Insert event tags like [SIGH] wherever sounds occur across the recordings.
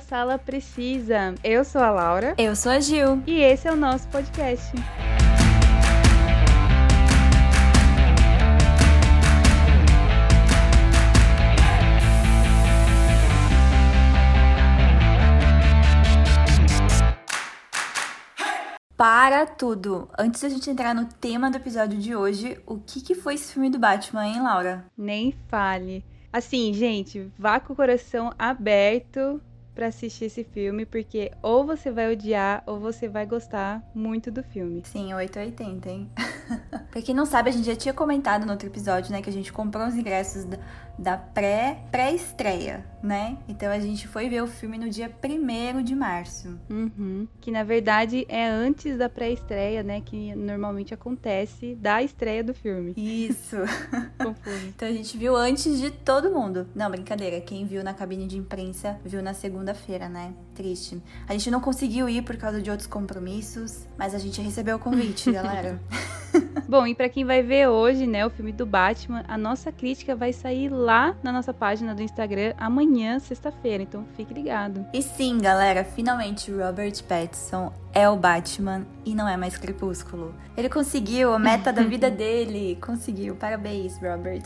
Sala Precisa. Eu sou a Laura. Eu sou a Gil. E esse é o nosso podcast. Para tudo! Antes da gente entrar no tema do episódio de hoje, o que, que foi esse filme do Batman, hein, Laura? Nem fale. Assim, gente, vá com o coração aberto para assistir esse filme, porque ou você vai odiar ou você vai gostar muito do filme. Sim, 880, hein? [LAUGHS] pra quem não sabe, a gente já tinha comentado no outro episódio, né, que a gente comprou os ingressos da, pré, pré-estreia, né? Então a gente foi ver o filme no dia 1 de março. Uhum. Que na verdade é antes da pré-estreia, né? Que normalmente acontece da estreia do filme. Isso. [LAUGHS] Confuso. Então a gente viu antes de todo mundo. Não, brincadeira. Quem viu na cabine de imprensa viu na segunda-feira, né? Triste. A gente não conseguiu ir por causa de outros compromissos, mas a gente recebeu o convite, [LAUGHS] galera. Bom, e para quem vai ver hoje, né, o filme do Batman, a nossa crítica vai sair lá na nossa página do Instagram amanhã, sexta-feira, então fique ligado. E sim, galera, finalmente Robert Pattinson é o Batman e não é mais Crepúsculo. Ele conseguiu a meta da vida [LAUGHS] dele, conseguiu. Parabéns, Robert.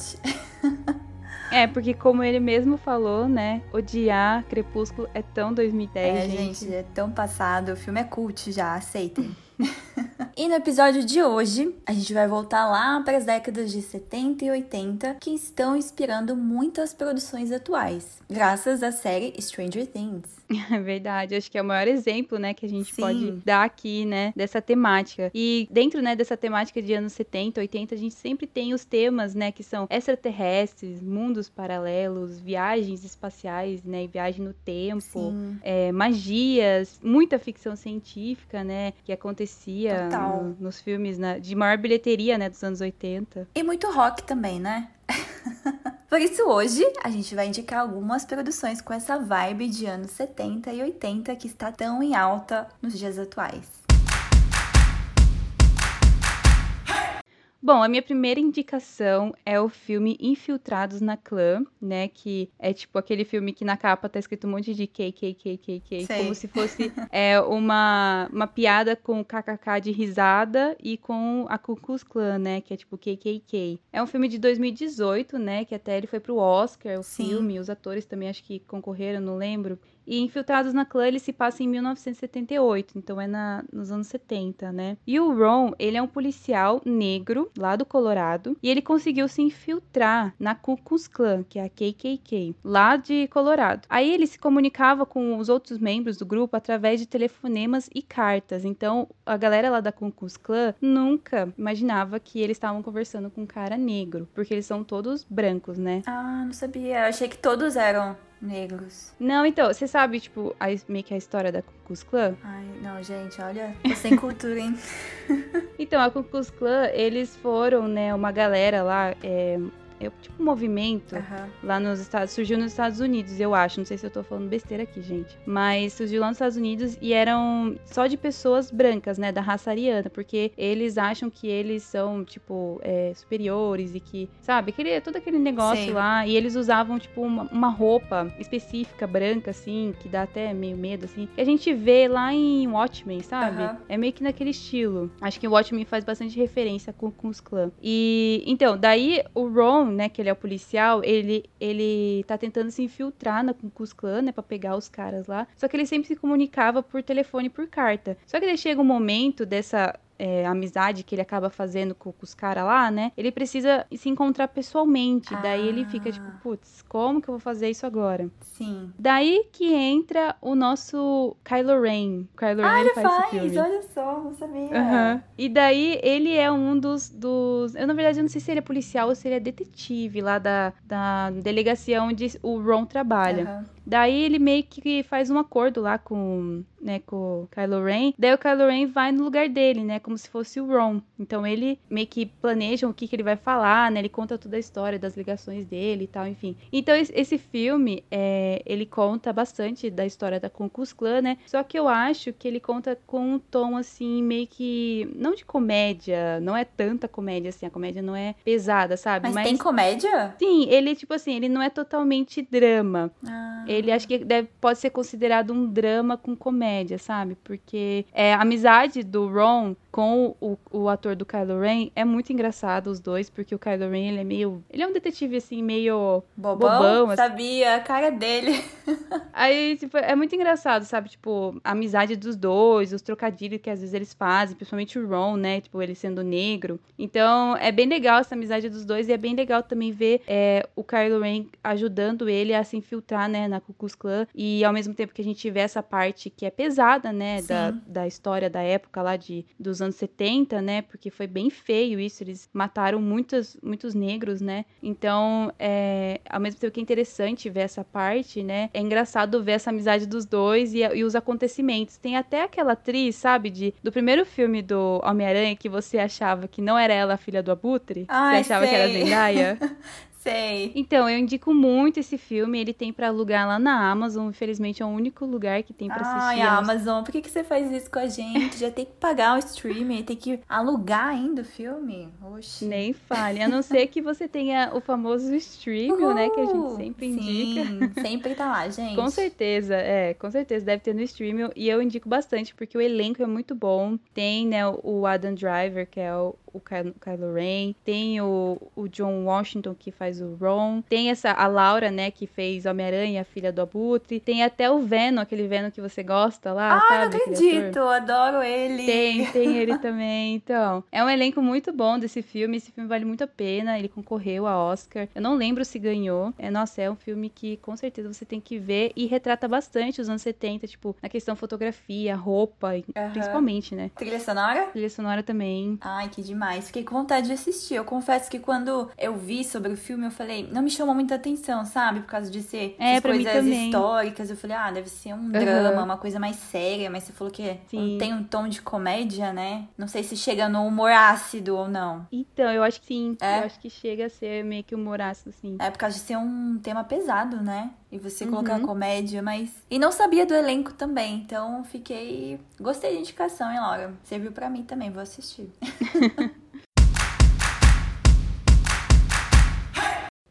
[LAUGHS] É, porque como ele mesmo falou, né? Odiar Crepúsculo é tão 2010, é, gente. gente. É tão passado. O filme é cult já, aceitem. [LAUGHS] e no episódio de hoje, a gente vai voltar lá para as décadas de 70 e 80, que estão inspirando muitas produções atuais, graças à série Stranger Things. [LAUGHS] É verdade, acho que é o maior exemplo, né, que a gente Sim. pode dar aqui, né, dessa temática. E dentro, né, dessa temática de anos 70, 80, a gente sempre tem os temas, né, que são extraterrestres, mundos paralelos, viagens espaciais, né, viagem no tempo, é, magias, muita ficção científica, né, que acontecia acontecia no, nos filmes né, de maior bilheteria, né, dos anos 80. E muito rock também, né? [LAUGHS] Por isso, hoje a gente vai indicar algumas produções com essa vibe de anos 70 e 80 que está tão em alta nos dias atuais. Bom, a minha primeira indicação é o filme Infiltrados na Clã, né? Que é tipo aquele filme que na capa tá escrito um monte de KKKKK, como se fosse é, uma, uma piada com kkk de risada e com a Ku Klux Klan, né? Que é tipo KKK. É um filme de 2018, né? Que até ele foi pro Oscar, o Sim. filme, os atores também acho que concorreram, não lembro. E Infiltrados na Clã, ele se passa em 1978, então é na, nos anos 70, né? E o Ron, ele é um policial negro, lá do Colorado, e ele conseguiu se infiltrar na Ku Klux Klan, que é a KKK, lá de Colorado. Aí ele se comunicava com os outros membros do grupo através de telefonemas e cartas. Então, a galera lá da Ku Klux Klan nunca imaginava que eles estavam conversando com um cara negro, porque eles são todos brancos, né? Ah, não sabia. Eu achei que todos eram negros. Não, então, você sabe, tipo, a, meio que a história da Ku Klux Klan? Ai, não, gente, olha, tô sem cultura, hein? [LAUGHS] então, a Ku Klux Klan, eles foram, né, uma galera lá, é, é tipo um movimento uhum. lá nos Estados surgiu nos Estados Unidos, eu acho. Não sei se eu tô falando besteira aqui, gente. Mas surgiu lá nos Estados Unidos e eram só de pessoas brancas, né? Da raça ariana, porque eles acham que eles são, tipo, é, superiores e que, sabe, aquele, todo aquele negócio Sim. lá. E eles usavam, tipo, uma, uma, roupa específica, branca, assim, que dá até meio medo, assim. Que a gente vê lá em Watchmen, sabe? Uhum. É meio que naquele estilo. Acho que o Watchmen faz bastante referência com, com os clãs. E, então, daí o Ron, né, que ele é o policial, ele, ele tá tentando se infiltrar na Klux Klan, né, pra pegar os caras lá. Só que ele sempre se comunicava por telefone e por carta. Só que daí chega um momento dessa é, amizade que ele acaba fazendo com, com os caras lá, né? Ele precisa se encontrar pessoalmente. Ah. Daí ele fica tipo, putz, como que eu vou fazer isso agora? Sim. Daí que entra o nosso Kylo Ren. Kylo ah, Ren ele faz, faz olha só, não sabia. Uhum. E daí ele é um dos, dos. Eu, na verdade, eu não sei se ele é policial ou se ele é detetive lá da, da delegacia onde o Ron trabalha. Uhum. Daí ele meio que faz um acordo lá com, né, com o Kylo Ren. Daí o Kylo Ren vai no lugar dele, né, como se fosse o Ron. Então ele meio que planeja o que, que ele vai falar, né, ele conta toda a história das ligações dele e tal, enfim. Então esse filme, é, ele conta bastante da história da Ku Klux Klan, né, só que eu acho que ele conta com um tom, assim, meio que, não de comédia, não é tanta comédia, assim, a comédia não é pesada, sabe? Mas, Mas tem comédia? Sim, ele, tipo assim, ele não é totalmente drama. Ah. Ele acho que deve, pode ser considerado um drama com comédia, sabe? Porque é, a amizade do Ron com o, o ator do Kylo Ren é muito engraçado os dois, porque o Kylo Ren, ele é meio... Ele é um detetive, assim, meio bobão. bobão assim. Sabia, a cara dele. [LAUGHS] Aí, tipo, é muito engraçado, sabe? Tipo, a amizade dos dois, os trocadilhos que às vezes eles fazem, principalmente o Ron, né? Tipo, ele sendo negro. Então, é bem legal essa amizade dos dois e é bem legal também ver é, o Kylo Ren ajudando ele a se infiltrar, né, na Ku Klux Klan. E ao mesmo tempo que a gente vê essa parte que é pesada, né, da, da história da época lá de, dos anos 70, né? Porque foi bem feio isso. Eles mataram muitos, muitos negros, né? Então, é, ao mesmo tempo que é interessante ver essa parte, né? É engraçado ver essa amizade dos dois e, e os acontecimentos. Tem até aquela atriz, sabe, de, do primeiro filme do Homem-Aranha que você achava que não era ela a filha do Abutre. Ai, você achava sei. que era Zendaya. [LAUGHS] Sei. Então, eu indico muito esse filme. Ele tem para alugar lá na Amazon. Infelizmente, é o único lugar que tem para assistir. Ai, Amazon, por que, que você faz isso com a gente? Já tem que pagar o streaming, tem que alugar ainda o filme. Oxi. Nem fale. A não ser que você tenha o famoso streaming, né? Que a gente sempre indica. Sim, sempre tá lá, [LAUGHS] gente. com certeza, é. Com certeza deve ter no streaming. E eu indico bastante, porque o elenco é muito bom. Tem, né, o Adam Driver, que é o, o Kylo Ren. Tem o, o John Washington, que faz o Ron. Tem essa a Laura, né, que fez Homem-Aranha, filha do Abutre. Tem até o Venom, aquele Venom que você gosta lá, ah, sabe? não acredito, adoro ele. Tem, [LAUGHS] tem ele também. Então, é um elenco muito bom desse filme. Esse filme vale muito a pena. Ele concorreu a Oscar. Eu não lembro se ganhou. É, nossa, é um filme que com certeza você tem que ver e retrata bastante os anos 70, tipo, na questão fotografia, roupa, uhum. principalmente, né? Trilha sonora? Trilha sonora também. Ai, que demais. Fiquei com vontade de assistir. Eu confesso que quando eu vi sobre o filme, eu falei, não me chamou muita atenção, sabe? Por causa de ser é, coisas históricas. Eu falei, ah, deve ser um uhum. drama, uma coisa mais séria. Mas você falou que sim. tem um tom de comédia, né? Não sei se chega no humor ácido ou não. Então, eu acho que sim. É? Eu acho que chega a ser meio que humor ácido, sim. É por causa de ser um tema pesado, né? E você colocar uhum. comédia, mas. E não sabia do elenco também. Então fiquei. Gostei da indicação, hein, Laura? Serviu para mim também, vou assistir. [LAUGHS]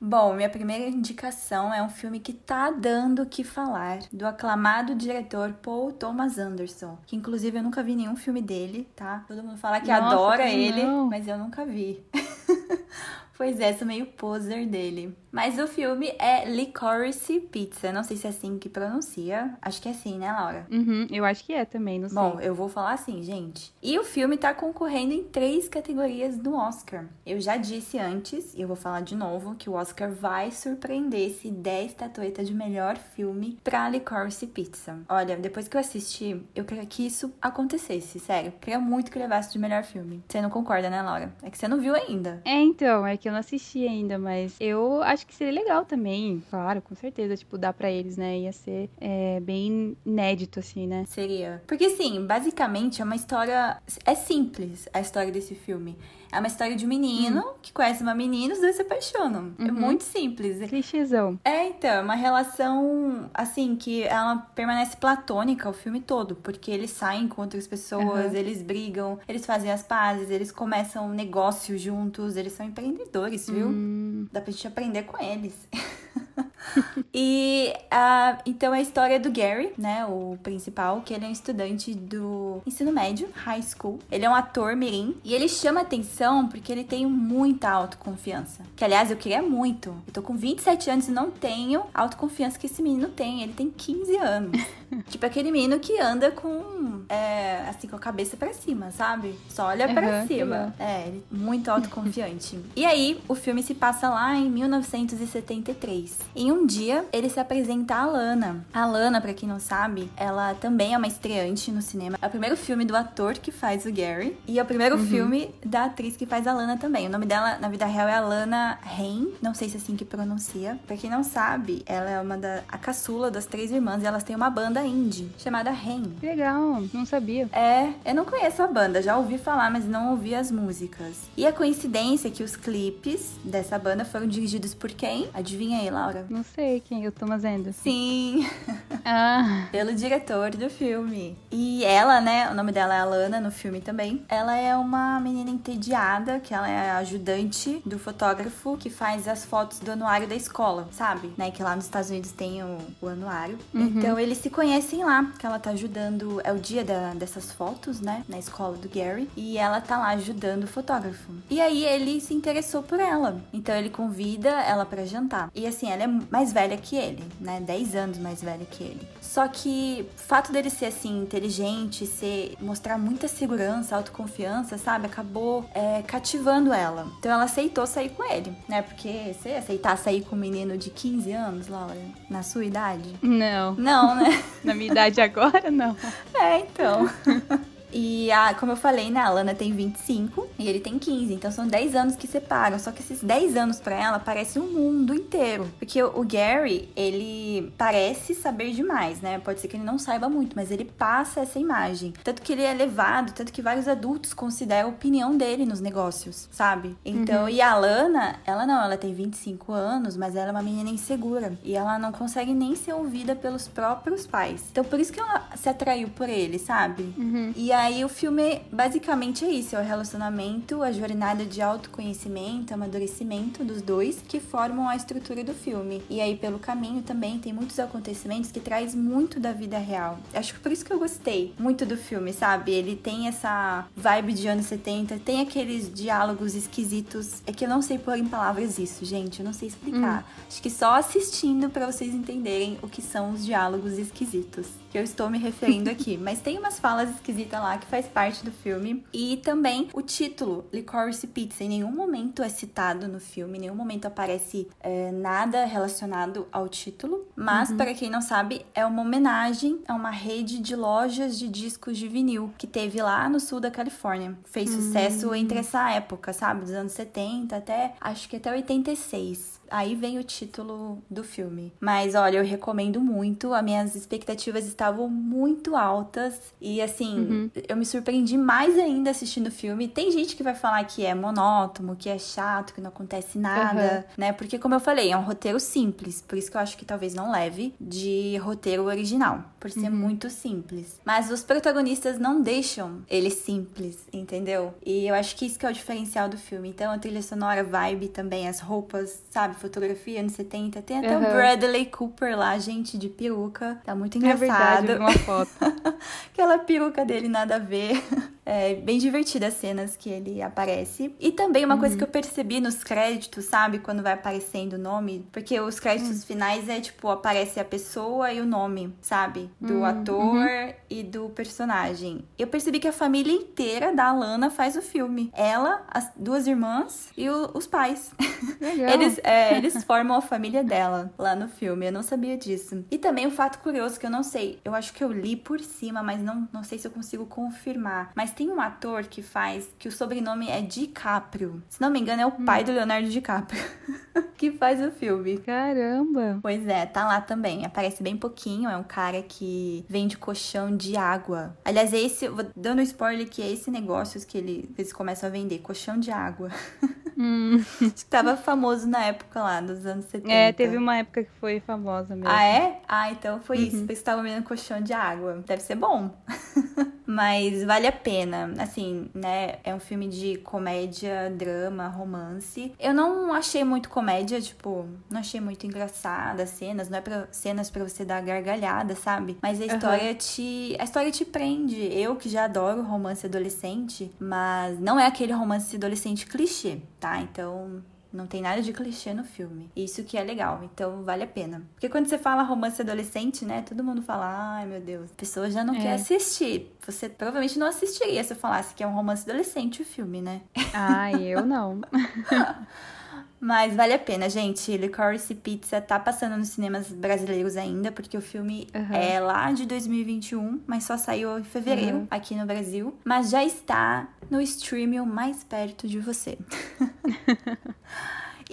Bom, minha primeira indicação é um filme que tá dando o que falar, do aclamado diretor Paul Thomas Anderson, que inclusive eu nunca vi nenhum filme dele, tá? Todo mundo fala que Nossa, adora que ele, mas eu nunca vi. [LAUGHS] pois é, sou meio poser dele. Mas o filme é Licorice Pizza. Não sei se é assim que pronuncia. Acho que é assim, né, Laura? Uhum, eu acho que é também, não sei. Bom, eu vou falar assim, gente. E o filme tá concorrendo em três categorias do Oscar. Eu já disse antes, e eu vou falar de novo, que o Oscar vai surpreender se 10 estatuetas de melhor filme pra Licorice Pizza. Olha, depois que eu assisti, eu queria que isso acontecesse, sério. Queria muito que levasse de melhor filme. Você não concorda, né, Laura? É que você não viu ainda. É, então, é que eu não assisti ainda, mas eu acho acho que seria legal também, claro, com certeza, tipo, dar para eles, né? Ia ser é, bem inédito, assim, né? Seria. Porque, assim, basicamente é uma história. É simples a história desse filme. É uma história de um menino uhum. que conhece uma menina e os dois se apaixonam. É uhum. É muito simples. Clichêzão. É, então, é uma relação, assim, que ela permanece platônica o filme todo. Porque eles saem com outras pessoas, uhum. eles brigam, eles fazem as pazes, eles começam um negócio juntos, eles são empreendedores, viu? Hum. Dá pra gente aprender com eles. [LAUGHS] [LAUGHS] e uh, então é a história do Gary, né, o principal, que ele é um estudante do ensino médio, high school. Ele é um ator mirim e ele chama atenção porque ele tem muita autoconfiança. Que aliás eu queria muito. Eu tô com 27 anos e não tenho autoconfiança que esse menino tem. Ele tem 15 anos. [LAUGHS] tipo aquele menino que anda com é, assim com a cabeça para cima, sabe? Só olha uhum, para cima. É, ele muito autoconfiante. [LAUGHS] e aí o filme se passa lá em 1973. Em um dia, ele se apresenta a Lana. A Lana, para quem não sabe, ela também é uma estreante no cinema. É o primeiro filme do ator que faz o Gary e é o primeiro uhum. filme da atriz que faz a Lana também. O nome dela na vida real é Alana Hain, não sei se é assim que pronuncia. Para quem não sabe, ela é uma da a caçula das três irmãs e elas têm uma banda indie chamada Hain. Legal, não sabia. É, eu não conheço a banda, já ouvi falar, mas não ouvi as músicas. E a coincidência é que os clipes dessa banda foram dirigidos por quem? Adivinha aí, Laura? Não sei quem, o Thomas Anderson. Sim. [LAUGHS] Ah. Pelo diretor do filme. E ela, né, o nome dela é Alana no filme também. Ela é uma menina entediada, que ela é ajudante do fotógrafo que faz as fotos do anuário da escola, sabe? Né, que lá nos Estados Unidos tem o, o anuário. Uhum. Então eles se conhecem lá, que ela tá ajudando, é o dia da, dessas fotos, né, na escola do Gary. E ela tá lá ajudando o fotógrafo. E aí ele se interessou por ela. Então ele convida ela para jantar. E assim, ela é mais velha que ele, né? 10 anos mais velha que ele. Só que o fato dele ser assim, inteligente, ser mostrar muita segurança, autoconfiança, sabe? Acabou é, cativando ela. Então ela aceitou sair com ele, né? Porque você aceitar sair com um menino de 15 anos, Laura? Na sua idade? Não. Não, né? [LAUGHS] Na minha idade agora, não. É, então. [LAUGHS] E a, como eu falei, né, a Lana tem 25 e ele tem 15, então são 10 anos que separam. Só que esses 10 anos para ela parece um mundo inteiro. Porque o, o, Gary, ele parece saber demais, né? Pode ser que ele não saiba muito, mas ele passa essa imagem. Tanto que ele é levado, tanto que vários adultos consideram a opinião dele nos negócios, sabe? Então, uhum. e a Lana, ela não, ela tem 25 anos, mas ela é uma menina insegura. E ela não consegue nem ser ouvida pelos próprios pais. Então, por isso que ela se atraiu por ele, sabe? Uhum. E a aí o filme basicamente é isso: é o relacionamento, a jornada de autoconhecimento, amadurecimento dos dois que formam a estrutura do filme. E aí, pelo caminho, também tem muitos acontecimentos que traz muito da vida real. Acho que por isso que eu gostei muito do filme, sabe? Ele tem essa vibe de anos 70, tem aqueles diálogos esquisitos. É que eu não sei pôr em palavras isso, gente. Eu não sei explicar. Hum. Acho que só assistindo para vocês entenderem o que são os diálogos esquisitos que eu estou me referindo [LAUGHS] aqui. Mas tem umas falas esquisitas lá que faz parte do filme. E também o título, Licorice Pizza, em nenhum momento é citado no filme, em nenhum momento aparece é, nada relacionado ao título. Mas, uhum. para quem não sabe, é uma homenagem a uma rede de lojas de discos de vinil que teve lá no sul da Califórnia. Fez sucesso uhum. entre essa época, sabe? Dos anos 70 até, acho que até 86 aí vem o título do filme. Mas olha, eu recomendo muito. As minhas expectativas estavam muito altas. E assim, uhum. eu me surpreendi mais ainda assistindo o filme. Tem gente que vai falar que é monótono, que é chato, que não acontece nada, uhum. né? Porque, como eu falei, é um roteiro simples. Por isso que eu acho que talvez não leve de roteiro original. Por ser uhum. muito simples. Mas os protagonistas não deixam ele simples, entendeu? E eu acho que isso que é o diferencial do filme. Então, a trilha sonora, vibe também, as roupas, sabe? Fotografia anos 70. Tem até uhum. o Bradley Cooper lá, gente, de peruca. Tá muito engraçado. É verdade, uma foto. [LAUGHS] Aquela peruca dele nada a ver. [LAUGHS] É bem divertida as cenas que ele aparece. E também uma uhum. coisa que eu percebi nos créditos, sabe? Quando vai aparecendo o nome. Porque os créditos uhum. finais é tipo, aparece a pessoa e o nome, sabe? Do uhum. ator e do personagem. Eu percebi que a família inteira da Alana faz o filme. Ela, as duas irmãs e o, os pais. [LAUGHS] Legal. Eles, é, eles formam a família dela lá no filme. Eu não sabia disso. E também um fato curioso que eu não sei. Eu acho que eu li por cima, mas não, não sei se eu consigo confirmar. Mas tem um ator que faz, que o sobrenome é DiCaprio. Se não me engano, é o pai hum. do Leonardo DiCaprio. [LAUGHS] que faz o filme. Caramba! Pois é, tá lá também. Aparece bem pouquinho. É um cara que vende colchão de água. Aliás, é esse, vou dando spoiler que é esse negócio que ele, eles começam a vender: colchão de água. [LAUGHS] Hum. Tava famoso na época lá, dos anos 70. É, teve uma época que foi famosa mesmo. Ah, é? Ah, então foi uhum. isso. Porque você tava vendo colchão de água. Deve ser bom. [LAUGHS] Mas vale a pena. Assim, né? É um filme de comédia, drama, romance. Eu não achei muito comédia, tipo, não achei muito engraçada as cenas. Não é pra, cenas pra você dar gargalhada, sabe? Mas a história uhum. te. A história te prende. Eu que já adoro romance adolescente, mas não é aquele romance adolescente clichê, tá? Então não tem nada de clichê no filme. Isso que é legal, então vale a pena. Porque quando você fala romance adolescente, né? Todo mundo fala, ai meu Deus, a pessoa já não é. quer assistir. Você provavelmente não assistiria se eu falasse que é um romance adolescente o filme, né? Ai, eu não. [LAUGHS] Mas vale a pena, gente. Licorice Pizza tá passando nos cinemas brasileiros ainda, porque o filme uhum. é lá de 2021, mas só saiu em fevereiro uhum. aqui no Brasil. Mas já está no streaming mais perto de você. [LAUGHS]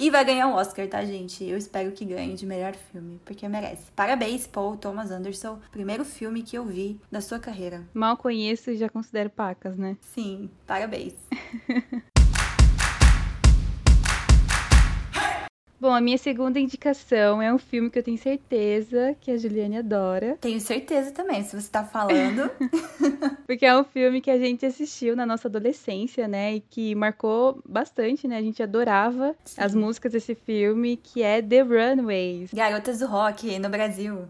E vai ganhar o um Oscar, tá, gente? Eu espero que ganhe de melhor filme, porque merece. Parabéns, Paul Thomas Anderson. Primeiro filme que eu vi da sua carreira. Mal conheço e já considero pacas, né? Sim, parabéns. [LAUGHS] Bom, a minha segunda indicação é um filme que eu tenho certeza que a Juliane adora. Tenho certeza também, se você tá falando. [LAUGHS] Porque é um filme que a gente assistiu na nossa adolescência, né? E que marcou bastante, né? A gente adorava Sim. as músicas desse filme, que é The Runaways. Garotas do Rock no Brasil.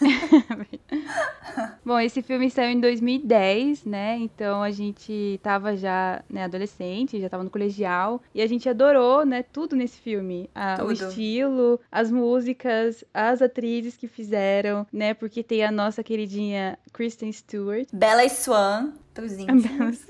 [LAUGHS] Bom, esse filme saiu em 2010, né? Então a gente tava já né, adolescente, já tava no colegial. E a gente adorou, né? Tudo nesse filme. o estilo, as músicas, as atrizes que fizeram, né? Porque tem a nossa queridinha Kristen Stewart. Bella Swan pros [LAUGHS] íntimos.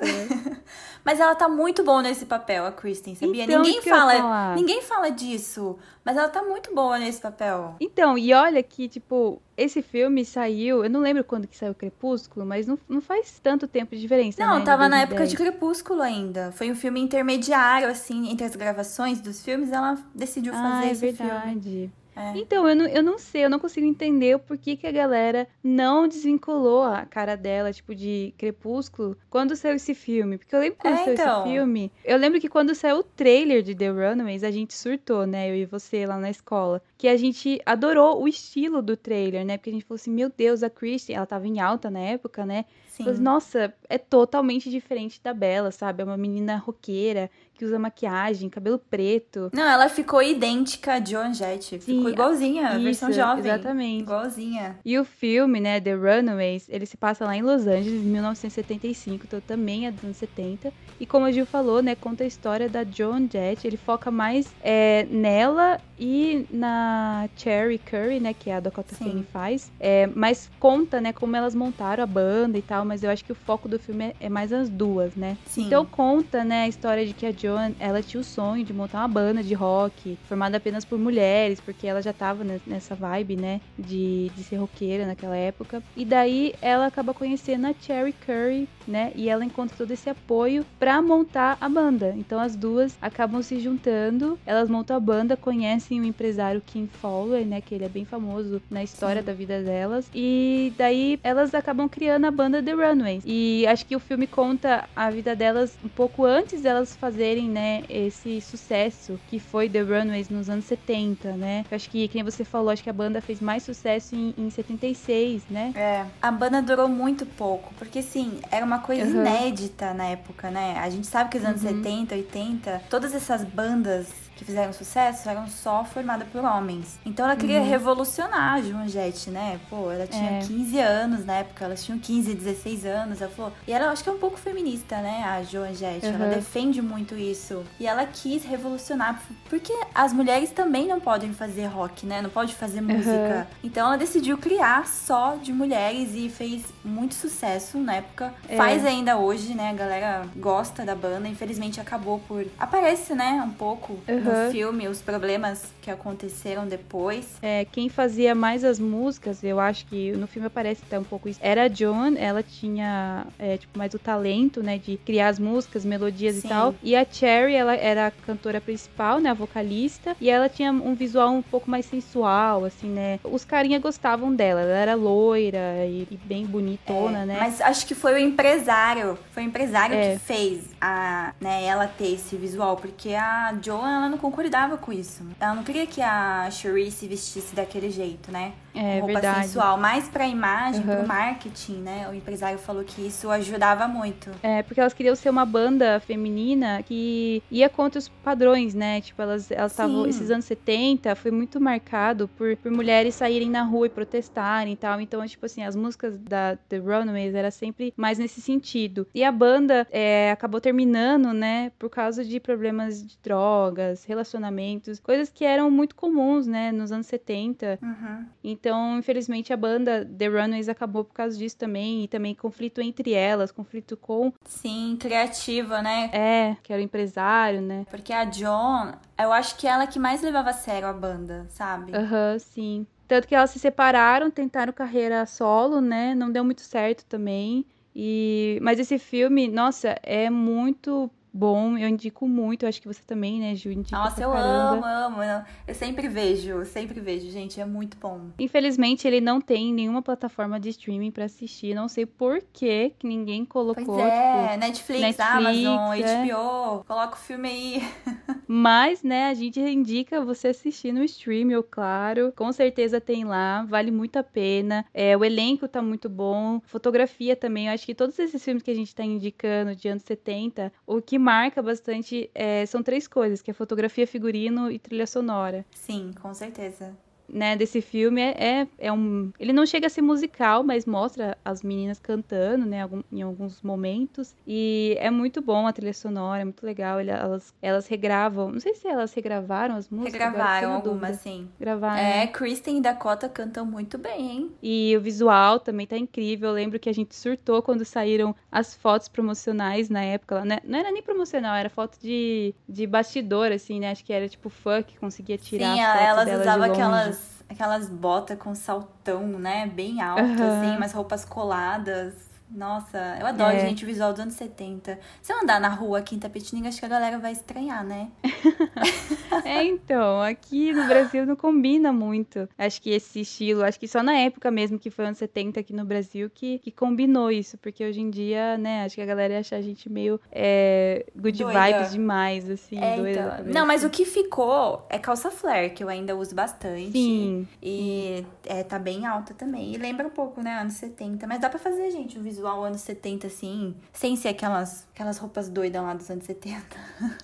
mas ela tá muito boa nesse papel, a Kristen, sabia? Então, ninguém fala, ninguém fala disso, mas ela tá muito boa nesse papel. Então, e olha que, tipo, esse filme saiu, eu não lembro quando que saiu Crepúsculo, mas não, não faz tanto tempo de diferença, Não, né, tava na época de Crepúsculo ainda. Foi um filme intermediário, assim, entre as gravações dos filmes, ela decidiu fazer ah, é esse verdade. filme. É. Então, eu não, eu não sei, eu não consigo entender o porquê que a galera não desvinculou a cara dela, tipo, de Crepúsculo, quando saiu esse filme. Porque eu lembro quando é, saiu então. esse filme. Eu lembro que quando saiu o trailer de The Runaways, a gente surtou, né? Eu e você lá na escola. Que a gente adorou o estilo do trailer, né? Porque a gente falou assim, meu Deus, a Christie, ela tava em alta na época, né? Sim. Falei, Nossa, é totalmente diferente da Bella, sabe? É uma menina roqueira que usa maquiagem, cabelo preto. Não, ela ficou idêntica a Joan Jett. Ficou igualzinha, a versão jovem. Exatamente. Igualzinha. E o filme, né, The Runaways, ele se passa lá em Los Angeles, em 1975, então também é dos anos 70. E como a Gil falou, né, conta a história da Joan Jett. Ele foca mais é, nela e na Cherry Curry, né, que é a Dakota Fanning faz. É, mas conta, né, como elas montaram a banda e tal, mas eu acho que o foco do filme é, é mais as duas, né? Sim. Então conta, né, a história de que a Joan, ela tinha o sonho de montar uma banda de rock, formada apenas por mulheres, porque ela já tava nessa vibe, né, de, de ser roqueira naquela época. E daí ela acaba conhecendo a Cherry Curry, né, e ela encontra todo esse apoio para montar a banda. Então as duas acabam se juntando, elas montam a banda, conhecem o empresário Kim Fowler, né, que ele é bem famoso na história Sim. da vida delas, e daí elas acabam criando a banda The Runaways. E acho que o filme conta a vida delas um pouco antes delas fazerem né, esse sucesso que foi The Runaways nos anos 70, né? Eu acho que, quem você falou, acho que a banda fez mais sucesso em, em 76, né? É, a banda durou muito pouco, porque assim, era uma coisa uhum. inédita na época, né? A gente sabe que os anos uhum. 70, 80, todas essas bandas que fizeram sucesso eram só formadas por homens. Então ela queria uhum. revolucionar a Joan Jett, né? Pô, ela tinha é. 15 anos na época, elas tinham 15, 16 anos. Ela falou. E ela acho que é um pouco feminista, né? A Joan Jett. Uhum. Ela defende muito isso. E ela quis revolucionar, porque as mulheres também não podem fazer rock, né? Não pode fazer música. Uhum. Então ela decidiu criar só de mulheres e fez muito sucesso na época. É. Faz ainda hoje, né? A galera gosta da banda. Infelizmente acabou por. Aparece, né? Um pouco no filme, os problemas que aconteceram depois. É, quem fazia mais as músicas, eu acho que no filme aparece até um pouco isso, era a Joan, ela tinha, é, tipo, mais o talento, né, de criar as músicas, melodias Sim. e tal. E a Cherry, ela era a cantora principal, né, a vocalista, e ela tinha um visual um pouco mais sensual, assim, né. Os carinha gostavam dela, ela era loira e, e bem bonitona, é, né. Mas acho que foi o empresário, foi o empresário é. que fez a, né, ela ter esse visual, porque a Joan, ela não concordava com isso. Ela não queria que a Cherie se vestisse daquele jeito, né? É, roupa verdade. sensual, mais pra imagem, uhum. pro marketing, né? O empresário falou que isso ajudava muito. É, porque elas queriam ser uma banda feminina que ia contra os padrões, né? Tipo, elas estavam. Esses anos 70 foi muito marcado por, por mulheres saírem na rua e protestarem e tal. Então, tipo assim, as músicas da The Runaways era sempre mais nesse sentido. E a banda é, acabou terminando, né? Por causa de problemas de drogas, relacionamentos, coisas que eram muito comuns, né? Nos anos 70. Uhum. Então, infelizmente, a banda The Runaways acabou por causa disso também. E também conflito entre elas, conflito com. Sim, criativa, né? É, que era o empresário, né? Porque a John, eu acho que ela que mais levava a sério a banda, sabe? Aham, uhum, sim. Tanto que elas se separaram, tentaram carreira solo, né? Não deu muito certo também. E mas esse filme, nossa, é muito bom, eu indico muito, eu acho que você também, né, Ju? Indica Nossa, eu amo, amo. Eu sempre vejo, sempre vejo, gente, é muito bom. Infelizmente, ele não tem nenhuma plataforma de streaming para assistir, não sei por que que ninguém colocou. Pois é, tipo, Netflix, Netflix, Amazon, é. HBO, coloca o filme aí. [LAUGHS] Mas, né, a gente indica você assistir no stream, eu claro. Com certeza tem lá, vale muito a pena. É, o elenco tá muito bom, fotografia também. Eu acho que todos esses filmes que a gente tá indicando de anos 70, o que marca bastante é, são três coisas, que é fotografia, figurino e trilha sonora. Sim, com certeza né, desse filme é, é, é, um. Ele não chega a ser musical, mas mostra as meninas cantando, né, algum, em alguns momentos. E é muito bom a trilha sonora, é muito legal. Elas, elas regravam. Não sei se elas regravaram as músicas. Regravaram algumas, sim. Gravaram. É, Kristen e Dakota cantam muito bem, hein? E o visual também tá incrível. Eu lembro que a gente surtou quando saíram as fotos promocionais na época. Né? Não era nem promocional, era foto de, de bastidor, assim, né? Acho que era tipo fã que conseguia tirar. Sim, elas usavam aquelas aquelas botas com saltão, né? Bem alto, uhum. assim, umas roupas coladas. Nossa, eu adoro, é. gente, o visual dos anos 70. Se eu andar na rua aqui em Tapetininga, acho que a galera vai estranhar, né? [LAUGHS] é, então, aqui no Brasil não combina muito. Acho que esse estilo, acho que só na época mesmo, que foi anos 70 aqui no Brasil, que, que combinou isso. Porque hoje em dia, né, acho que a galera ia achar a gente meio é, good doida. vibes demais, assim, é, doida. Então. Não, mas o que ficou é calça flare, que eu ainda uso bastante. Sim. E é, tá bem alta também. E lembra um pouco, né, anos 70. Mas dá pra fazer, gente, o visual visual anos 70, assim, sem ser aquelas, aquelas roupas doidas lá dos anos 70.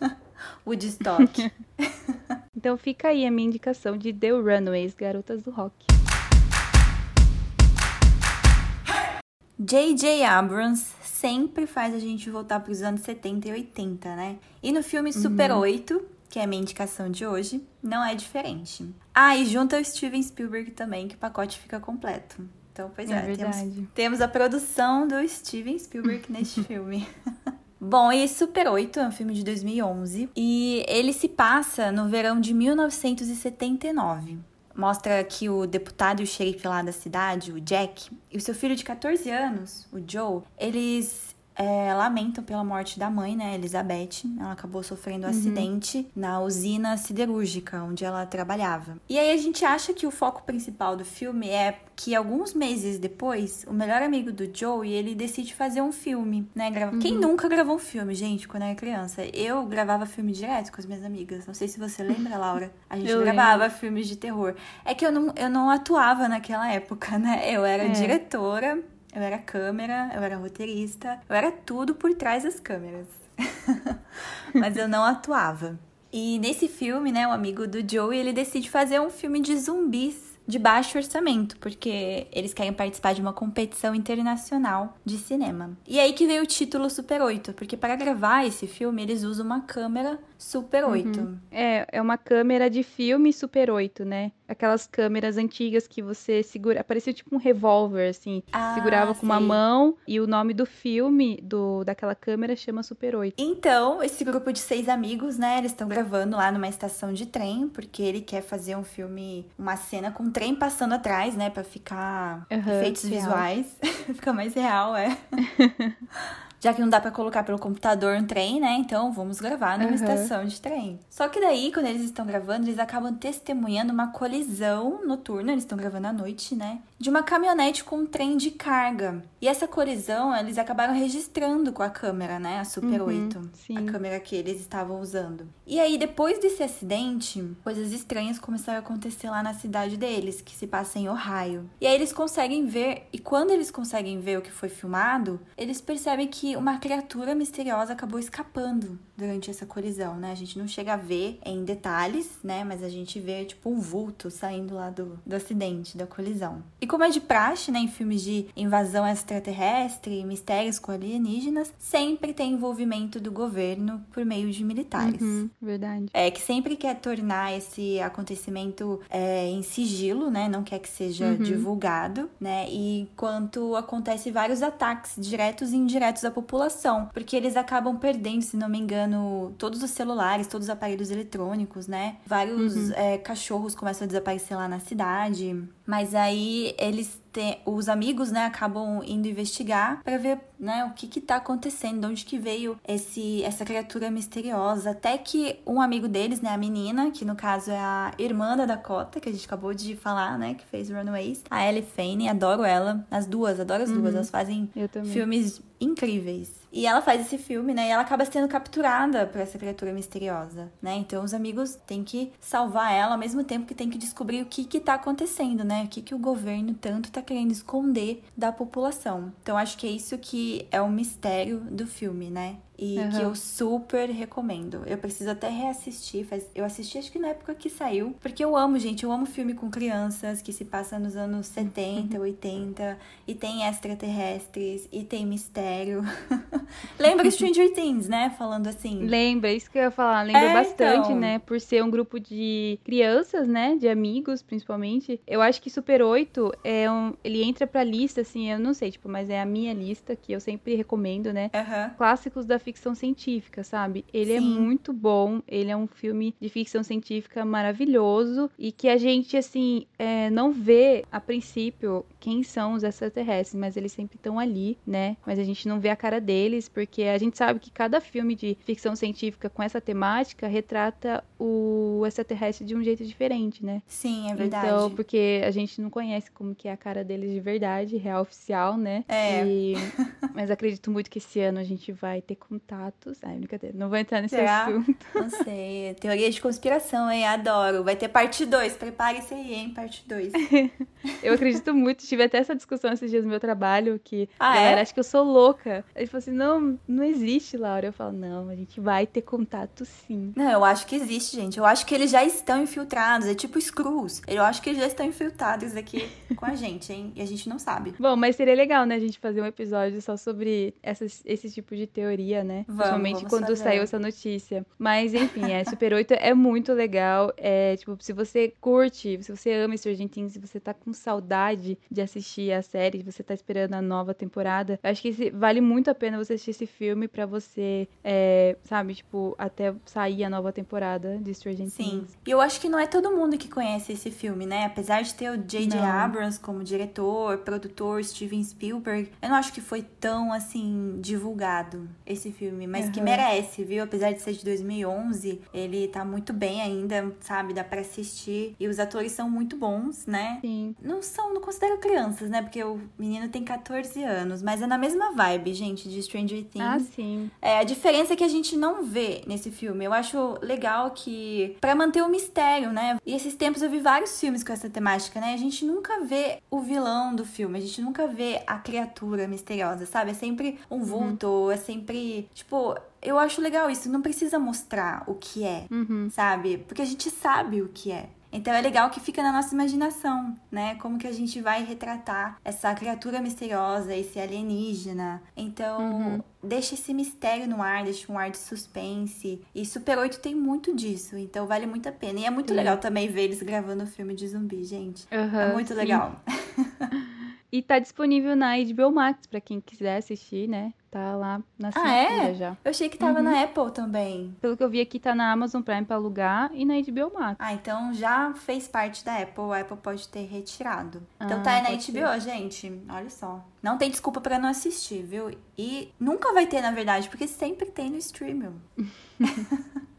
[LAUGHS] Woodstock. [LAUGHS] então fica aí a minha indicação de The Runaways, Garotas do Rock. J.J. Abrams sempre faz a gente voltar para os anos 70 e 80, né? E no filme Super uhum. 8, que é a minha indicação de hoje, não é diferente. Ah, e junta o Steven Spielberg também, que o pacote fica completo. Então, pois é, é temos, temos a produção do Steven Spielberg neste [LAUGHS] filme. Bom, e Super 8 é um filme de 2011 e ele se passa no verão de 1979. Mostra que o deputado e o xerife lá da cidade, o Jack, e o seu filho de 14 anos, o Joe, eles é, lamentam pela morte da mãe, né, Elizabeth. Ela acabou sofrendo um uhum. acidente na usina siderúrgica onde ela trabalhava. E aí a gente acha que o foco principal do filme é que alguns meses depois, o melhor amigo do Joey, ele decide fazer um filme, né? Grava... Uhum. Quem nunca gravou um filme, gente, quando era criança? Eu gravava filme direto com as minhas amigas. Não sei se você lembra, [LAUGHS] Laura. A gente eu gravava lembro. filmes de terror. É que eu não, eu não atuava naquela época, né? Eu era é. diretora eu era câmera, eu era roteirista, eu era tudo por trás das câmeras. [LAUGHS] Mas eu não atuava. E nesse filme, né, o amigo do Joey, ele decide fazer um filme de zumbis de baixo orçamento, porque eles querem participar de uma competição internacional de cinema. E aí que veio o título Super 8, porque para gravar esse filme eles usam uma câmera Super 8. Uhum. É, é uma câmera de filme Super 8, né? Aquelas câmeras antigas que você segura, parecia tipo um revólver assim, ah, segurava com uma mão e o nome do filme do daquela câmera chama Super 8. Então, esse grupo de seis amigos, né, eles estão gravando lá numa estação de trem, porque ele quer fazer um filme, uma cena com trem passando atrás, né? Pra ficar uhum, efeitos real. visuais. [LAUGHS] Fica mais real, é. [LAUGHS] já que não dá para colocar pelo computador um trem, né? Então vamos gravar numa uhum. estação de trem. Só que daí, quando eles estão gravando, eles acabam testemunhando uma colisão noturna, eles estão gravando à noite, né? De uma caminhonete com um trem de carga. E essa colisão, eles acabaram registrando com a câmera, né? A Super uhum, 8. Sim. A câmera que eles estavam usando. E aí, depois desse acidente, coisas estranhas começaram a acontecer lá na cidade deles, que se passa em Ohio. E aí eles conseguem ver, e quando eles conseguem ver o que foi filmado, eles percebem que uma criatura misteriosa acabou escapando durante essa colisão, né? A gente não chega a ver em detalhes, né? Mas a gente vê, tipo, um vulto saindo lá do, do acidente, da colisão. E como é de praxe, né, em filmes de invasão extraterrestre, mistérios com alienígenas, sempre tem envolvimento do governo por meio de militares. Uhum, verdade. É, que sempre quer tornar esse acontecimento é, em sigilo, né? Não quer que seja uhum. divulgado, né? E enquanto acontece vários ataques diretos e indiretos à população, porque eles acabam perdendo, se não me engano, todos os celulares, todos os aparelhos eletrônicos, né? Vários uhum. é, cachorros começam a desaparecer lá na cidade. Mas aí eles tem, os amigos, né, acabam indo investigar para ver, né, o que que tá acontecendo, de onde que veio esse essa criatura misteriosa, até que um amigo deles, né, a menina, que no caso é a irmã da Dakota, que a gente acabou de falar, né, que fez Runaways, a Ellie Fane, adoro ela, as duas, adoro as duas, uhum. elas fazem filmes incríveis. E ela faz esse filme, né? E ela acaba sendo capturada por essa criatura misteriosa, né? Então os amigos têm que salvar ela ao mesmo tempo que tem que descobrir o que que tá acontecendo, né? O que que o governo tanto tá querendo esconder da população. Então acho que é isso que é o mistério do filme, né? E uhum. que eu super recomendo. Eu preciso até reassistir. Faz... Eu assisti acho que na época que saiu, porque eu amo, gente. Eu amo filme com crianças que se passa nos anos 70, uhum. 80 e tem extraterrestres e tem mistério. [LAUGHS] Lembra Stranger [LAUGHS] Things, né? Falando assim. Lembra, isso que eu ia falar. Lembra é, bastante, então... né? Por ser um grupo de crianças, né? De amigos, principalmente. Eu acho que Super 8 é um. Ele entra pra lista, assim, eu não sei, tipo, mas é a minha lista que eu sempre recomendo, né? Uhum. Clássicos da ficção científica, sabe? Ele é Sim. é muito bom, ele é um filme de ficção científica maravilhoso e que a gente, assim, é, não vê a princípio quem são os extraterrestres, mas eles sempre estão ali, né? Mas a gente não vê a cara deles, porque a gente sabe que cada filme de ficção científica com essa temática retrata o extraterrestre de um jeito diferente, né? Sim, é verdade. Então, porque a gente não conhece como que é a cara deles de verdade, real oficial, né? É. E... mas acredito muito que esse ano a gente vai ter contatos. Ai, brincadeira, não vou entrar nesse Será? assunto. Não sei. Teoria de conspiração, hein? Adoro. Vai ter parte 2. Prepare-se aí, hein? Parte 2. [LAUGHS] eu acredito muito. Tive até essa discussão esses dias no meu trabalho, que ah, galera, é? acho que eu sou louca. Ele falou assim: não, não existe, Laura. Eu falo, não, a gente vai ter contato sim. Não, eu acho que existe, gente. Eu acho que eles já estão infiltrados. É tipo Screws. Eu acho que eles já estão infiltrados aqui [LAUGHS] com a gente, hein? E a gente não sabe. Bom, mas seria legal, né, a gente fazer um episódio só sobre essas, esse tipo de teoria, né? Vamos, Principalmente vamos quando fazer. saiu essa notícia. Mas, enfim, é, Super 8 é muito legal. É, tipo, se você curte, se você ama Stranger Things, se você tá com saudade de assistir a série, se você tá esperando a nova temporada, acho que vale muito a pena você assistir esse filme para você, é, sabe, tipo, até sair a nova temporada de Stranger Sim. Things. Sim. E eu acho que não é todo mundo que conhece esse filme, né? Apesar de ter o J.J. Abrams como diretor, produtor, Steven Spielberg, eu não acho que foi tão, assim, divulgado esse filme, mas uhum. que merece, viu? Apesar de ser de 2011, ele tá muito bem ainda, sabe? Dá pra assistir. E os atores são muito bons, né? Sim. Não são, não considero crianças, né? Porque o menino tem 14 anos, mas é na mesma vibe, gente, de Stranger Things. Ah, sim. É, a diferença é que a gente não vê nesse filme. Eu acho legal que, para manter o mistério, né? E esses tempos eu vi vários filmes com essa temática, né? A gente nunca vê o vilão do filme, a gente nunca vê a criatura misteriosa, sabe? É sempre um uhum. vulto, uhum. é sempre, tipo, eu acho legal isso, não precisa mostrar o que é, uhum. sabe? Porque a gente sabe o que é. Então é legal que fica na nossa imaginação, né? Como que a gente vai retratar essa criatura misteriosa, esse alienígena. Então, uhum. deixa esse mistério no ar, deixa um ar de suspense. E Super 8 tem muito disso, então vale muito a pena. E é muito sim. legal também ver eles gravando filme de zumbi, gente. Uhum, é muito sim. legal. [LAUGHS] E tá disponível na HBO Max para quem quiser assistir, né? Tá lá na assinatura ah, é? já. Eu achei que tava uhum. na Apple também. Pelo que eu vi aqui, tá na Amazon Prime pra alugar e na HBO Max. Ah, então já fez parte da Apple. A Apple pode ter retirado. Então ah, tá aí na HBO, ser. gente. Olha só. Não tem desculpa para não assistir, viu? E nunca vai ter, na verdade, porque sempre tem no streaming. [LAUGHS]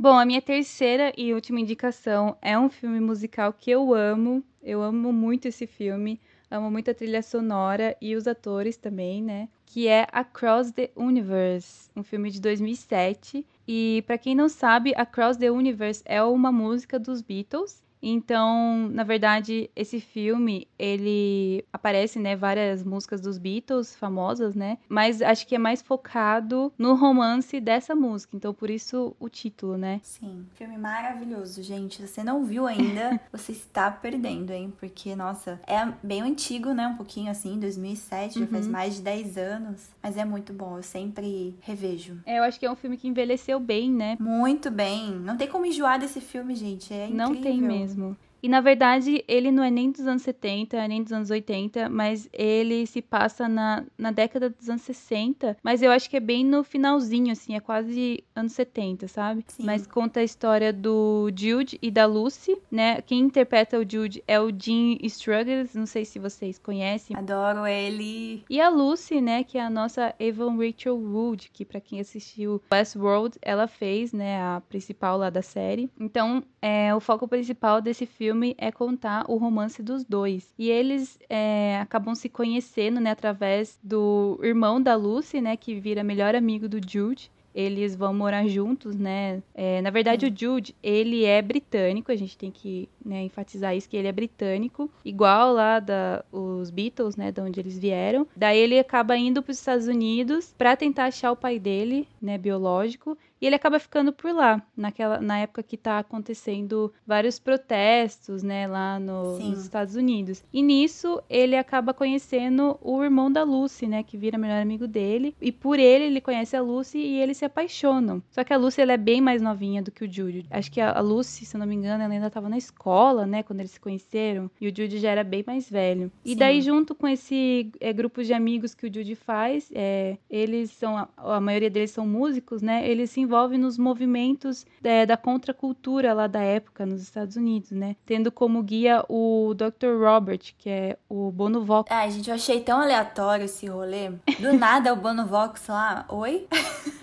Bom, a minha terceira e última indicação é um filme musical que eu amo. Eu amo muito esse filme, amo muito a trilha sonora e os atores também, né? Que é Across the Universe, um filme de 2007. E para quem não sabe, Across the Universe é uma música dos Beatles então, na verdade, esse filme, ele aparece, né, várias músicas dos Beatles famosas, né? Mas acho que é mais focado no romance dessa música. Então, por isso o título, né? Sim, filme maravilhoso, gente. Se você não viu ainda, [LAUGHS] você está perdendo, hein? Porque, nossa, é bem antigo, né? Um pouquinho assim, 2007, uhum. já faz uhum. mais de 10 anos. Mas é muito bom, eu sempre revejo. É, eu acho que é um filme que envelheceu bem, né? Muito bem. Não tem como enjoar desse filme, gente. É incrível. Não tem mesmo mesmo. E na verdade, ele não é nem dos anos 70, nem dos anos 80, mas ele se passa na, na década dos anos 60. Mas eu acho que é bem no finalzinho, assim, é quase anos 70, sabe? Sim. Mas conta a história do Jude e da Lucy, né? Quem interpreta o Jude é o Jim Struggles, não sei se vocês conhecem. Adoro ele. E a Lucy, né, que é a nossa Evan Rachel Wood, que para quem assistiu Westworld, ela fez, né, a principal lá da série. Então, é, o foco principal desse filme é contar o romance dos dois. E eles é, acabam se conhecendo, né, através do irmão da Lucy, né, que vira melhor amigo do Jude eles vão morar juntos, né? É, na verdade, o Jude, ele é britânico, a gente tem que né, enfatizar isso, que ele é britânico, igual lá da, os Beatles, né, de onde eles vieram. Daí ele acaba indo para os Estados Unidos para tentar achar o pai dele, né, biológico, e ele acaba ficando por lá, naquela, na época que tá acontecendo vários protestos, né, lá no, nos Estados Unidos. E nisso, ele acaba conhecendo o irmão da Lucy, né, que vira melhor amigo dele. E por ele, ele conhece a Lucy e eles se apaixonam. Só que a Lucy, ela é bem mais novinha do que o Jude. Acho que a, Lucy, se eu não me engano, ela ainda tava na escola, né, quando eles se conheceram. E o Jude já era bem mais velho. E Sim. daí, junto com esse é, grupo de amigos que o Jude faz, é, eles são, a, a maioria deles são músicos, né, eles se envolve nos movimentos é, da contracultura lá da época nos Estados Unidos, né? Tendo como guia o Dr. Robert, que é o Bono Vox. Ai, gente, eu achei tão aleatório esse rolê. Do nada o Bono Vox lá, oi? [LAUGHS]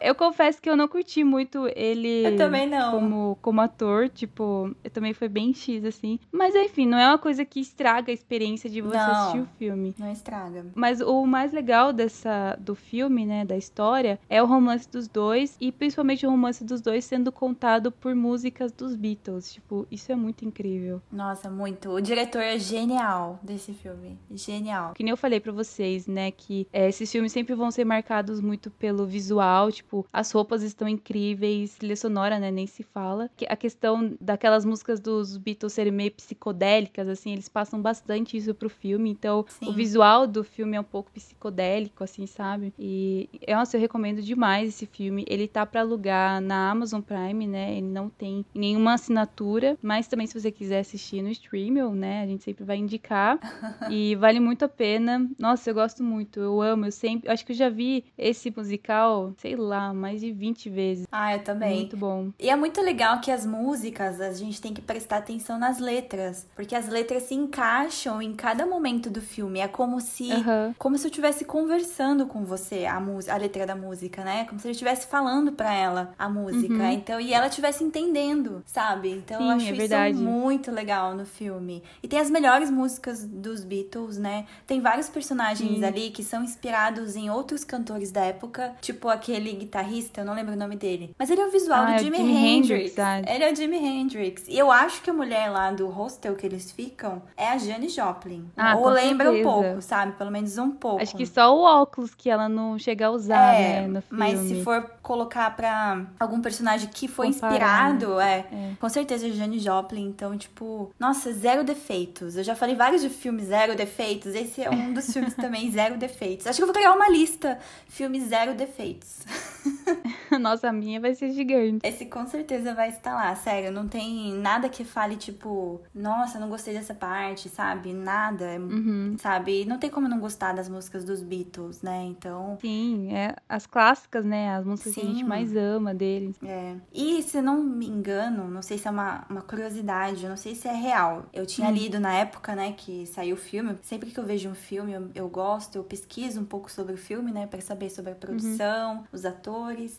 Eu confesso que eu não curti muito ele eu também não. Como, como ator, tipo, eu também foi bem X, assim. Mas enfim, não é uma coisa que estraga a experiência de você não, assistir o filme. Não estraga. Mas o mais legal dessa do filme, né, da história, é o romance dos dois e principalmente o romance dos dois sendo contado por músicas dos Beatles. Tipo, isso é muito incrível. Nossa, muito. O diretor é genial desse filme. Genial. Que nem eu falei para vocês, né, que é, esses filmes sempre vão ser marcados muito pelo visual, tipo, Tipo, as roupas estão incríveis, trilha sonora, né, nem se fala. A questão daquelas músicas dos Beatles serem meio psicodélicas, assim, eles passam bastante isso pro filme, então Sim. o visual do filme é um pouco psicodélico, assim, sabe? E, nossa, eu recomendo demais esse filme. Ele tá para alugar na Amazon Prime, né, ele não tem nenhuma assinatura, mas também se você quiser assistir no streaming, né, a gente sempre vai indicar. [LAUGHS] e vale muito a pena. Nossa, eu gosto muito, eu amo, eu sempre, eu acho que eu já vi esse musical, sei lá, mais de 20 vezes. Ah, eu também. Muito bom. E é muito legal que as músicas, a gente tem que prestar atenção nas letras, porque as letras se encaixam em cada momento do filme. É como se uhum. como se eu estivesse conversando com você a música, a letra da música, né? Como se eu estivesse falando para ela a música. Uhum. Então, e ela estivesse entendendo, sabe? Então, Sim, eu acho é verdade. isso muito legal no filme. E tem as melhores músicas dos Beatles, né? Tem vários personagens Sim. ali que são inspirados em outros cantores da época, tipo aquele guitarrista, eu não lembro o nome dele. Mas ele é o visual ah, do Jimi, Jimi Hendrix. Hendrix ele é o Jimi Hendrix. E eu acho que a mulher lá do hostel que eles ficam é a Jane Joplin. Ah, Ou lembra certeza. um pouco, sabe? Pelo menos um pouco. Acho que só o óculos que ela não chega a usar, é, né, no filme. Mas se for colocar pra algum personagem que foi Comparar, inspirado, né? é, é, com certeza é Jane Joplin. Então, tipo, nossa, zero defeitos. Eu já falei vários de filmes zero defeitos. Esse é um dos [LAUGHS] filmes também, zero defeitos. Acho que eu vou criar uma lista. Filmes zero defeitos. [LAUGHS] [LAUGHS] Nossa, a minha vai ser gigante. Esse com certeza vai estar lá, sério. Não tem nada que fale, tipo, nossa, não gostei dessa parte, sabe? Nada, uhum. sabe? Não tem como não gostar das músicas dos Beatles, né? Então. Sim, é as clássicas, né? As músicas Sim. que a gente mais ama deles. É. E se não me engano, não sei se é uma, uma curiosidade, eu não sei se é real. Eu tinha hum. lido na época, né, que saiu o filme. Sempre que eu vejo um filme, eu, eu gosto, eu pesquiso um pouco sobre o filme, né, para saber sobre a uhum. produção, uhum. os atores.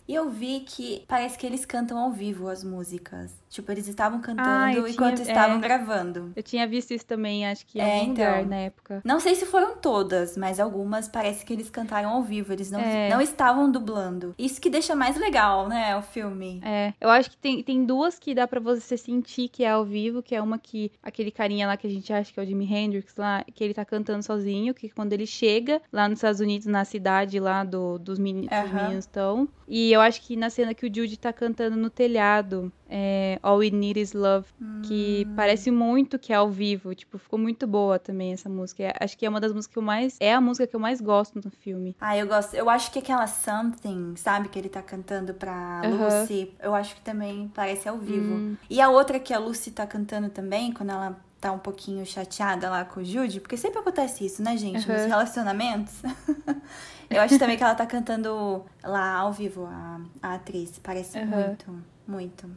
E eu vi que parece que eles cantam ao vivo as músicas. Tipo, eles estavam cantando ah, enquanto tinha, estavam é, gravando. Eu tinha visto isso também, acho que em é, algum então, lugar na época. Não sei se foram todas, mas algumas parece que eles cantaram ao vivo. Eles não, é. não estavam dublando. Isso que deixa mais legal, né, o filme. É, eu acho que tem, tem duas que dá para você sentir que é ao vivo, que é uma que aquele carinha lá que a gente acha que é o Jimi Hendrix lá, que ele tá cantando sozinho, que quando ele chega lá nos Estados Unidos, na cidade lá do, dos, meni, uhum. dos meninos estão. E eu acho que na cena que o Jude tá cantando no telhado, é, All We Need Is Love, hum. que parece muito que é ao vivo. Tipo, ficou muito boa também essa música. É, acho que é uma das músicas que eu mais. É a música que eu mais gosto no filme. Ah, eu gosto. Eu acho que aquela Something, sabe, que ele tá cantando pra Lucy, eu acho que também parece ao vivo. Hum. E a outra que a Lucy tá cantando também, quando ela tá um pouquinho chateada lá com o Jude, porque sempre acontece isso, né, gente? Uhum. Nos relacionamentos. [LAUGHS] eu acho também que ela tá cantando lá ao vivo, a, a atriz. Parece uhum. muito, muito.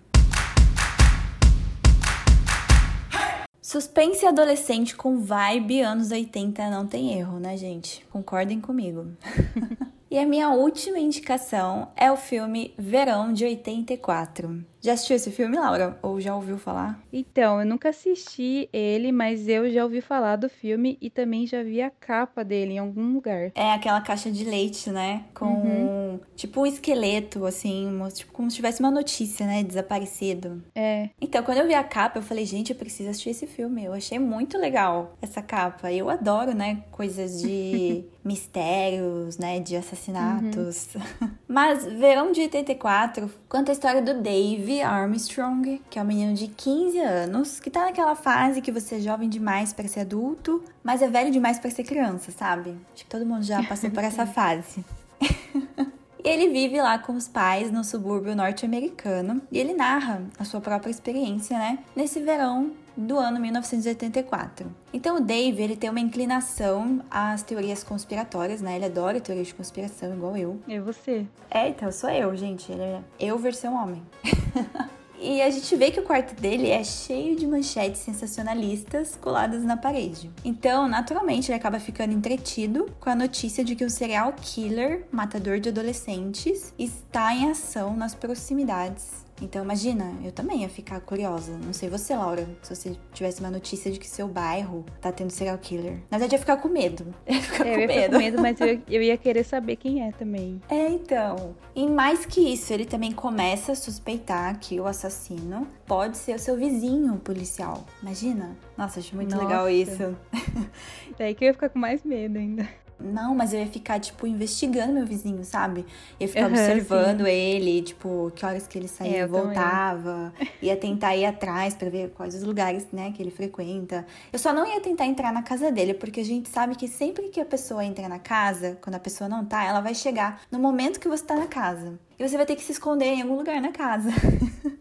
Suspense adolescente com vibe anos 80 não tem erro, né, gente? Concordem comigo. [LAUGHS] e a minha última indicação é o filme Verão de 84. Já assistiu esse filme, Laura? Ou já ouviu falar? Então, eu nunca assisti ele, mas eu já ouvi falar do filme e também já vi a capa dele em algum lugar. É aquela caixa de leite, né? Com uhum. tipo um esqueleto, assim, tipo como se tivesse uma notícia, né? Desaparecido. É. Então, quando eu vi a capa, eu falei, gente, eu preciso assistir esse filme. Eu achei muito legal essa capa. Eu adoro, né? Coisas de [LAUGHS] mistérios, né? De assassinatos. Uhum. [LAUGHS] Mas Verão de 84 conta a história do Dave Armstrong, que é um menino de 15 anos, que tá naquela fase que você é jovem demais para ser adulto, mas é velho demais para ser criança, sabe? Acho que todo mundo já [LAUGHS] passou por essa fase. [LAUGHS] E ele vive lá com os pais no subúrbio norte-americano e ele narra a sua própria experiência, né? Nesse verão do ano 1984. Então o Dave, ele tem uma inclinação às teorias conspiratórias, né? Ele adora teorias de conspiração, igual eu. É você. É, então sou eu, gente. Ele é eu versão homem. [LAUGHS] E a gente vê que o quarto dele é cheio de manchetes sensacionalistas coladas na parede. Então, naturalmente, ele acaba ficando entretido com a notícia de que um serial killer, matador de adolescentes, está em ação nas proximidades então imagina, eu também ia ficar curiosa. Não sei você, Laura, se você tivesse uma notícia de que seu bairro tá tendo serial killer. Na verdade, ia ficar com medo. [LAUGHS] Eu ia ficar, é, com, eu ia medo. com medo, mas eu, eu ia querer saber quem é também. [LAUGHS] É, então. E mais que isso, ele também começa a suspeitar que o assassino pode ser o seu vizinho policial. Imagina. Nossa, acho muito Nossa. legal isso. [LAUGHS] Daí que eu ia ficar com mais medo ainda. Não, mas eu ia ficar, tipo, investigando meu vizinho, sabe? Ia ficar uhum, observando sim. ele, tipo, que horas que ele saía é, e voltava. Também. [LAUGHS] Ia tentar ir atrás para ver quais os lugares, né, que ele frequenta. Eu só não ia tentar entrar na casa dele, porque a gente sabe que sempre que a pessoa entra na casa, quando a pessoa não tá, ela vai chegar no momento que você tá na casa. E você vai ter que se esconder em algum lugar na casa. [LAUGHS]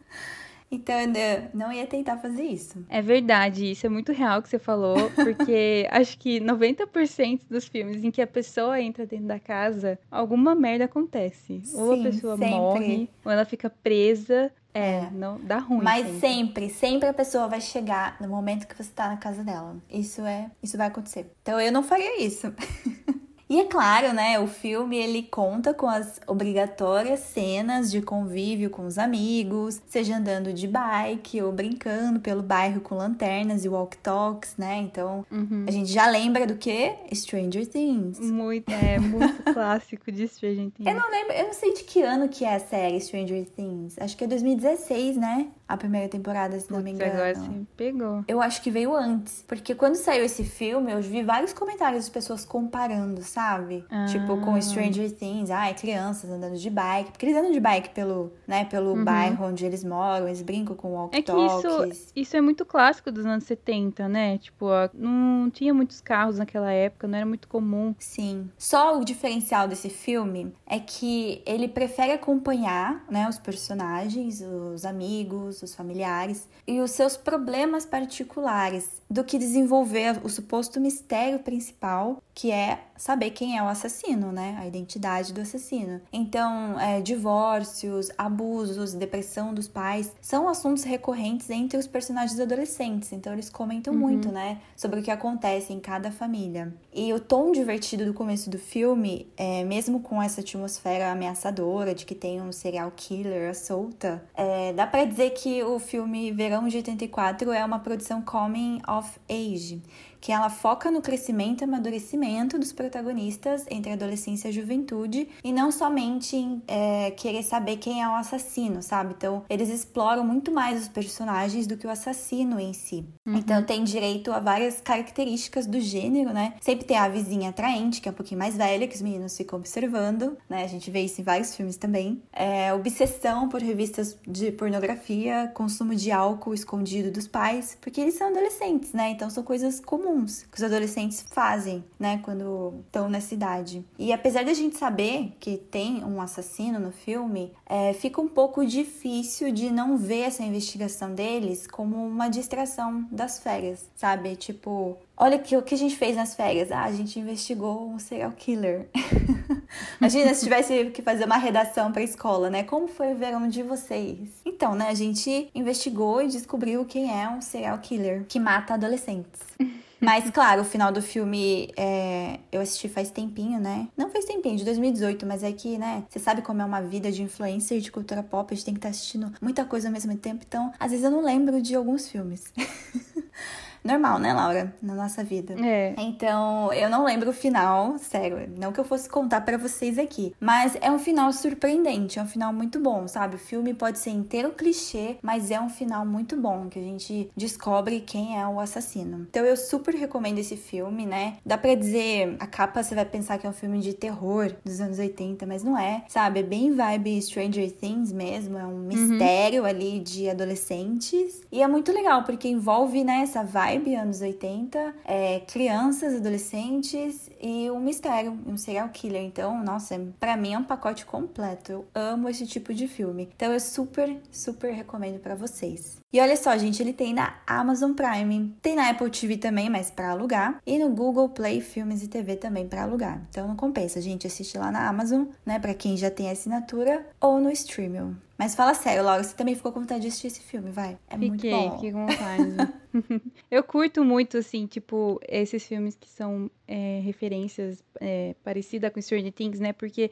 Então, eu não ia tentar fazer isso. É verdade, isso é muito real que você falou, [LAUGHS] porque acho que 90% dos filmes em que a pessoa entra dentro da casa, alguma merda acontece. Sim, ou a pessoa sempre. morre, ou ela fica presa. É, é, não dá ruim. Mas sempre. sempre, sempre a pessoa vai chegar no momento que você tá na casa dela. Isso é, isso vai acontecer. Então eu não faria isso. [LAUGHS] E é claro, né, o filme ele conta com as obrigatórias cenas de convívio com os amigos, seja andando de bike ou brincando pelo bairro com lanternas e walk-talks, né? Então, uhum. a gente já lembra do que? Stranger Things. Muito, é, muito [LAUGHS] clássico de Stranger Things. Eu não lembro, eu não sei de que ano que é a série Stranger Things. Acho que é 2016, né? A primeira temporada, se Putz, não me engano. agora sim, pegou. Eu acho que veio antes, porque quando saiu esse filme, eu vi vários comentários de pessoas comparando, sabe? Ah. Tipo, com Stranger Things, ai, crianças andando de bike. Porque eles andam de bike pelo, né, pelo uhum. bairro onde eles moram, eles brincam com walkie-talkies. É que isso, isso é muito clássico dos anos 70, né? Tipo, não tinha muitos carros naquela época, não era muito comum. Sim. Só o diferencial desse filme é que ele prefere acompanhar, né, os personagens, os amigos, os familiares e os seus problemas particulares do que desenvolver o suposto mistério principal, que é saber quem é o assassino, né? A identidade do assassino. Então, é, divórcios, abusos, depressão dos pais são assuntos recorrentes entre os personagens adolescentes. Então, eles comentam uhum. muito, né? Sobre o que acontece em cada família. E o tom divertido do começo do filme, é, mesmo com essa atmosfera ameaçadora de que tem um serial killer solta, é, dá para dizer que o filme Verão de 84 é uma produção coming of age que ela foca no crescimento e amadurecimento dos protagonistas entre a adolescência e a juventude e não somente em é, querer saber quem é o assassino, sabe? Então, eles exploram muito mais os personagens do que o assassino em si. Uhum. Então, tem direito a várias características do gênero, né? Sempre tem a vizinha atraente, que é um pouquinho mais velha, que os meninos ficam observando, né? A gente vê isso em vários filmes também. É, obsessão por revistas de pornografia, consumo de álcool escondido dos pais, porque eles são adolescentes, né? Então, são coisas comuns que os adolescentes fazem, né? Quando estão na cidade. E apesar da gente saber que tem um assassino no filme, é, fica um pouco difícil de não ver essa investigação deles como uma distração das férias, sabe? Tipo, olha que, o que a gente fez nas férias. Ah, a gente investigou um serial killer. [LAUGHS] Imagina se tivesse que fazer uma redação para escola, né? Como foi o verão de vocês? Então, né, a gente investigou e descobriu quem é um serial killer que mata adolescentes. [LAUGHS] Mas, claro, o final do filme é... eu assisti faz tempinho, né? Não faz tempinho, de 2018, mas é que, né? Você sabe como é uma vida de influencer de cultura pop, a gente tem que estar tá assistindo muita coisa ao mesmo tempo, então, às vezes eu não lembro de alguns filmes. [LAUGHS] normal, né, Laura? Na nossa vida. É. Então, eu não lembro o final, sério. Não que eu fosse contar para vocês aqui. Mas é um final surpreendente, é um final muito bom, sabe? O filme pode ser inteiro clichê, mas é um final muito bom, que a gente descobre quem é o assassino. Então, eu super recomendo esse filme, né? Dá pra dizer, a capa você vai pensar que é um filme de terror dos anos 80, mas não é, sabe? É bem vibe Stranger Things mesmo, é um uhum. mistério uhum. ali de adolescentes. E é muito legal, porque envolve, né, essa vibe vibe, anos 80, é, crianças, adolescentes e um mistério, um serial killer. Então, nossa, para mim é um pacote completo. Eu amo esse tipo de filme. Então, eu super, super recomendo para vocês. E olha só, gente, ele tem na Amazon Prime, tem na Apple TV também, mas para alugar, e no Google Play Filmes e TV também para alugar. Então não compensa, gente, assistir lá na Amazon, né, para quem já tem assinatura ou no streaming. Mas fala sério, Laura, você também ficou com vontade de assistir esse filme, vai. É Fiquei, muito bom. Fiquei com vontade. [LAUGHS] [LAUGHS] eu curto muito, assim, tipo, esses filmes que são é, referências é, parecidas com Stranger Things, né? Porque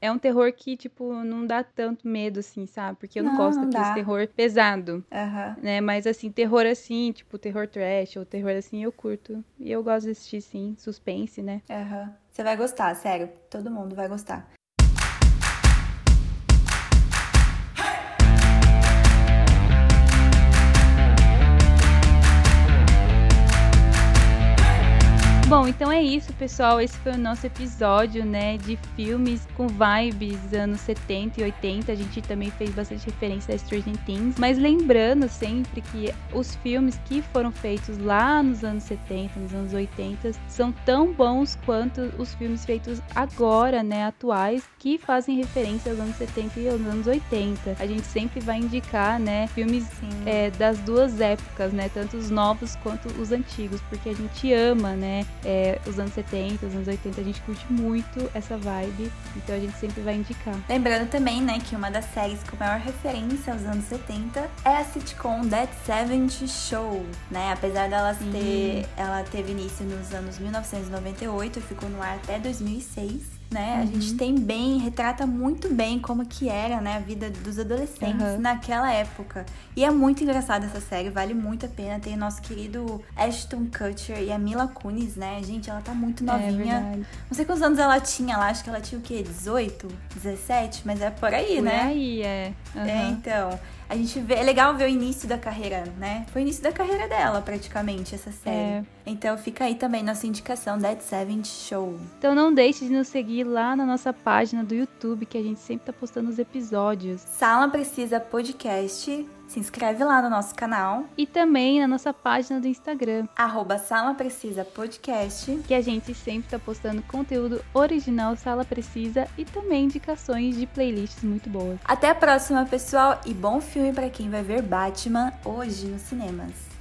é um terror que, tipo, não dá tanto medo, assim, sabe? Porque eu não, não gosto não daquele terror pesado, né? Mas, assim, terror assim, tipo, terror trash ou terror assim, eu curto. E eu gosto de assistir, sim, suspense, né? Aham. Você vai gostar, sério. Todo mundo vai gostar. Bom, então é isso, pessoal. Esse foi o nosso episódio, né, de filmes com vibes anos 70 e 80. A gente também fez bastante referência a Stranger Things, mas lembrando sempre que os filmes que foram feitos lá nos anos 70, nos anos 80, são tão bons quanto os filmes feitos agora, né, atuais, que fazem referência aos anos 70 e aos anos 80. A gente sempre vai indicar, né, filmes é, das duas épocas, né, tanto os novos quanto os antigos, porque a gente ama, né, é, os anos 70, os anos 80, a gente curte muito essa vibe, então a gente sempre vai indicar. Lembrando também, né, que uma das séries com maior referência aos anos 70 é a sitcom That 70 Show, né? Apesar dela ter, ela teve início nos anos 1998 e ficou no ar até 2006 né? Uhum. A gente uhum. tem bem, retrata muito bem como que era, né, a vida dos adolescentes uhum. naquela época. E é muito engraçada essa série, vale muito a pena. Tem o nosso querido Ashton Kutcher e a Mila Kunis, né? Gente, ela tá muito é novinha. É Não sei quantos anos ela tinha lá, acho que ela tinha o quê? 18, 17, mas é por aí, por né? Por aí, é. Uhum. É, então a gente vê, é legal ver o início da carreira, né? Foi o início da carreira dela, praticamente, essa série. É. Então fica aí também nossa indicação, Dead Seven Show. Então não deixe de nos seguir lá na nossa página do YouTube, que a gente sempre tá postando os episódios. Sala Precisa Podcast se inscreve lá no nosso canal. E também na nossa página do Instagram. Arroba Sala Precisa Podcast. Que a gente sempre está postando conteúdo original Sala Precisa e também indicações de playlists muito boas. Até a próxima, pessoal, e bom filme para quem vai ver Batman hoje nos cinemas.